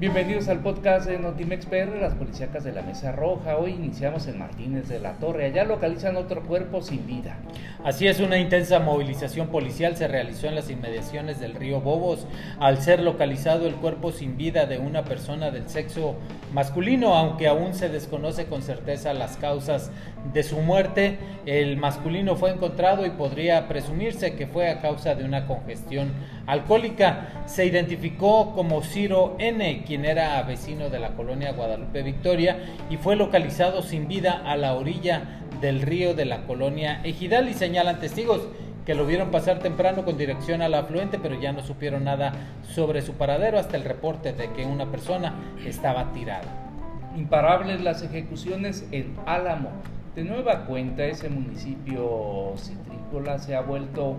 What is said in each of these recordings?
Bienvenidos al podcast de Notimex PR, las policíacas de la Mesa Roja. Hoy iniciamos en Martínez de la Torre. Allá localizan otro cuerpo sin vida. Así es, una intensa movilización policial se realizó en las inmediaciones del río Bobos al ser localizado el cuerpo sin vida de una persona del sexo masculino, aunque aún se desconoce con certeza las causas de su muerte. El masculino fue encontrado y podría presumirse que fue a causa de una congestión alcohólica. Se identificó como Ciro N, quien era vecino de la colonia Guadalupe Victoria y fue localizado sin vida a la orilla del río de la colonia Ejidal y señalan testigos que lo vieron pasar temprano con dirección al afluente, pero ya no supieron nada sobre su paradero hasta el reporte de que una persona estaba tirada. Imparables las ejecuciones en Álamo. De nueva cuenta, ese municipio citrícola se ha vuelto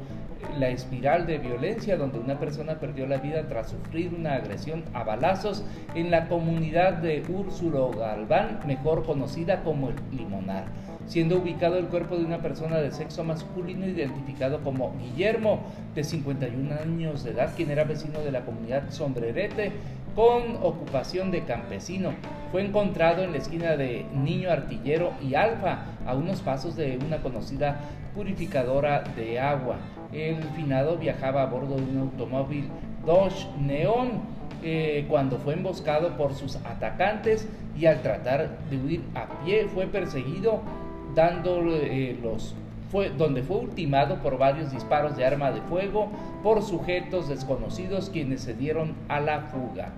la espiral de violencia donde una persona perdió la vida tras sufrir una agresión a balazos en la comunidad de Úrsulo Galván, mejor conocida como el Limonar, siendo ubicado el cuerpo de una persona de sexo masculino identificado como Guillermo, de 51 años de edad, quien era vecino de la comunidad Sombrerete con ocupación de campesino. Fue encontrado en la esquina de Niño Artillero y Alfa, a unos pasos de una conocida purificadora de agua. El finado viajaba a bordo de un automóvil Dodge Neon eh, cuando fue emboscado por sus atacantes y al tratar de huir a pie fue perseguido dándole eh, los fue, donde fue ultimado por varios disparos de arma de fuego por sujetos desconocidos quienes se dieron a la fuga.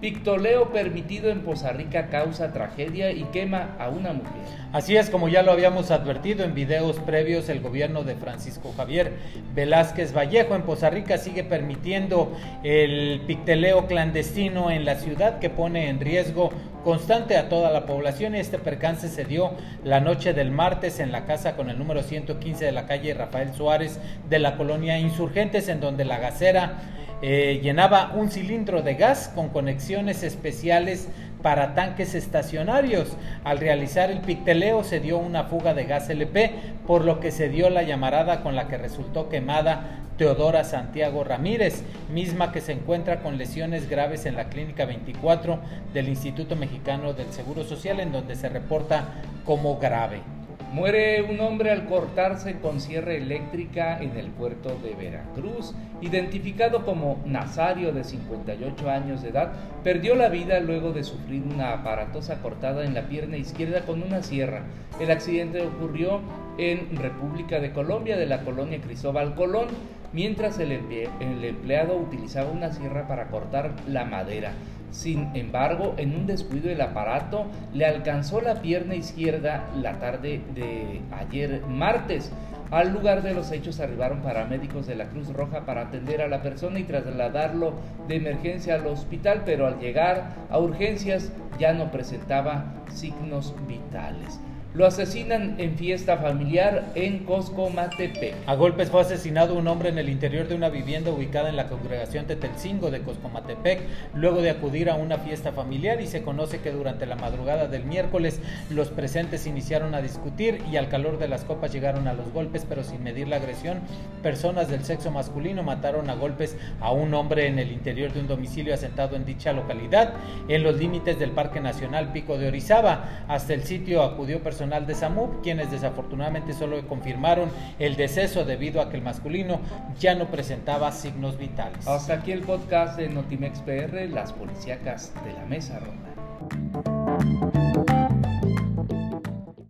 Pictoleo permitido en Poza Rica causa tragedia y quema a una mujer. Así es como ya lo habíamos advertido en videos previos, el gobierno de Francisco Javier Velázquez Vallejo en Poza Rica sigue permitiendo el picteleo clandestino en la ciudad que pone en riesgo constante a toda la población este percance se dio la noche del martes en la casa con el número 115 de la calle Rafael Suárez de la colonia Insurgentes en donde la gasera eh, llenaba un cilindro de gas con conexiones especiales para tanques estacionarios. Al realizar el picteleo se dio una fuga de gas LP, por lo que se dio la llamarada con la que resultó quemada Teodora Santiago Ramírez, misma que se encuentra con lesiones graves en la Clínica 24 del Instituto Mexicano del Seguro Social, en donde se reporta como grave. Muere un hombre al cortarse con sierra eléctrica en el puerto de Veracruz. Identificado como Nazario de 58 años de edad, perdió la vida luego de sufrir una aparatosa cortada en la pierna izquierda con una sierra. El accidente ocurrió en República de Colombia, de la colonia Cristóbal Colón, mientras el, empleado utilizaba una sierra para cortar la madera. Sin embargo, en un descuido el aparato le alcanzó la pierna izquierda la tarde de ayer martes. Al lugar de los hechos arribaron paramédicos de la Cruz Roja para atender a la persona y trasladarlo de emergencia al hospital, pero al llegar a urgencias ya no presentaba signos vitales. Lo asesinan en fiesta familiar en Coscomatepec. A golpes fue asesinado un hombre en el interior de una vivienda ubicada en la congregación Tetelcingo de Coscomatepec, luego de acudir a una fiesta familiar y se conoce que durante la madrugada del miércoles los presentes iniciaron a discutir y al calor de las copas llegaron a los golpes, pero sin medir la agresión, personas del sexo masculino mataron a golpes a un hombre en el interior de un domicilio asentado en dicha localidad, en los límites del Parque Nacional Pico de Orizaba. Hasta el sitio acudió personal de SAMUP, quienes desafortunadamente solo confirmaron el deceso debido a que el masculino ya no presentaba signos vitales. Hasta aquí el podcast de Notimex PR, las policíacas de la mesa ronda.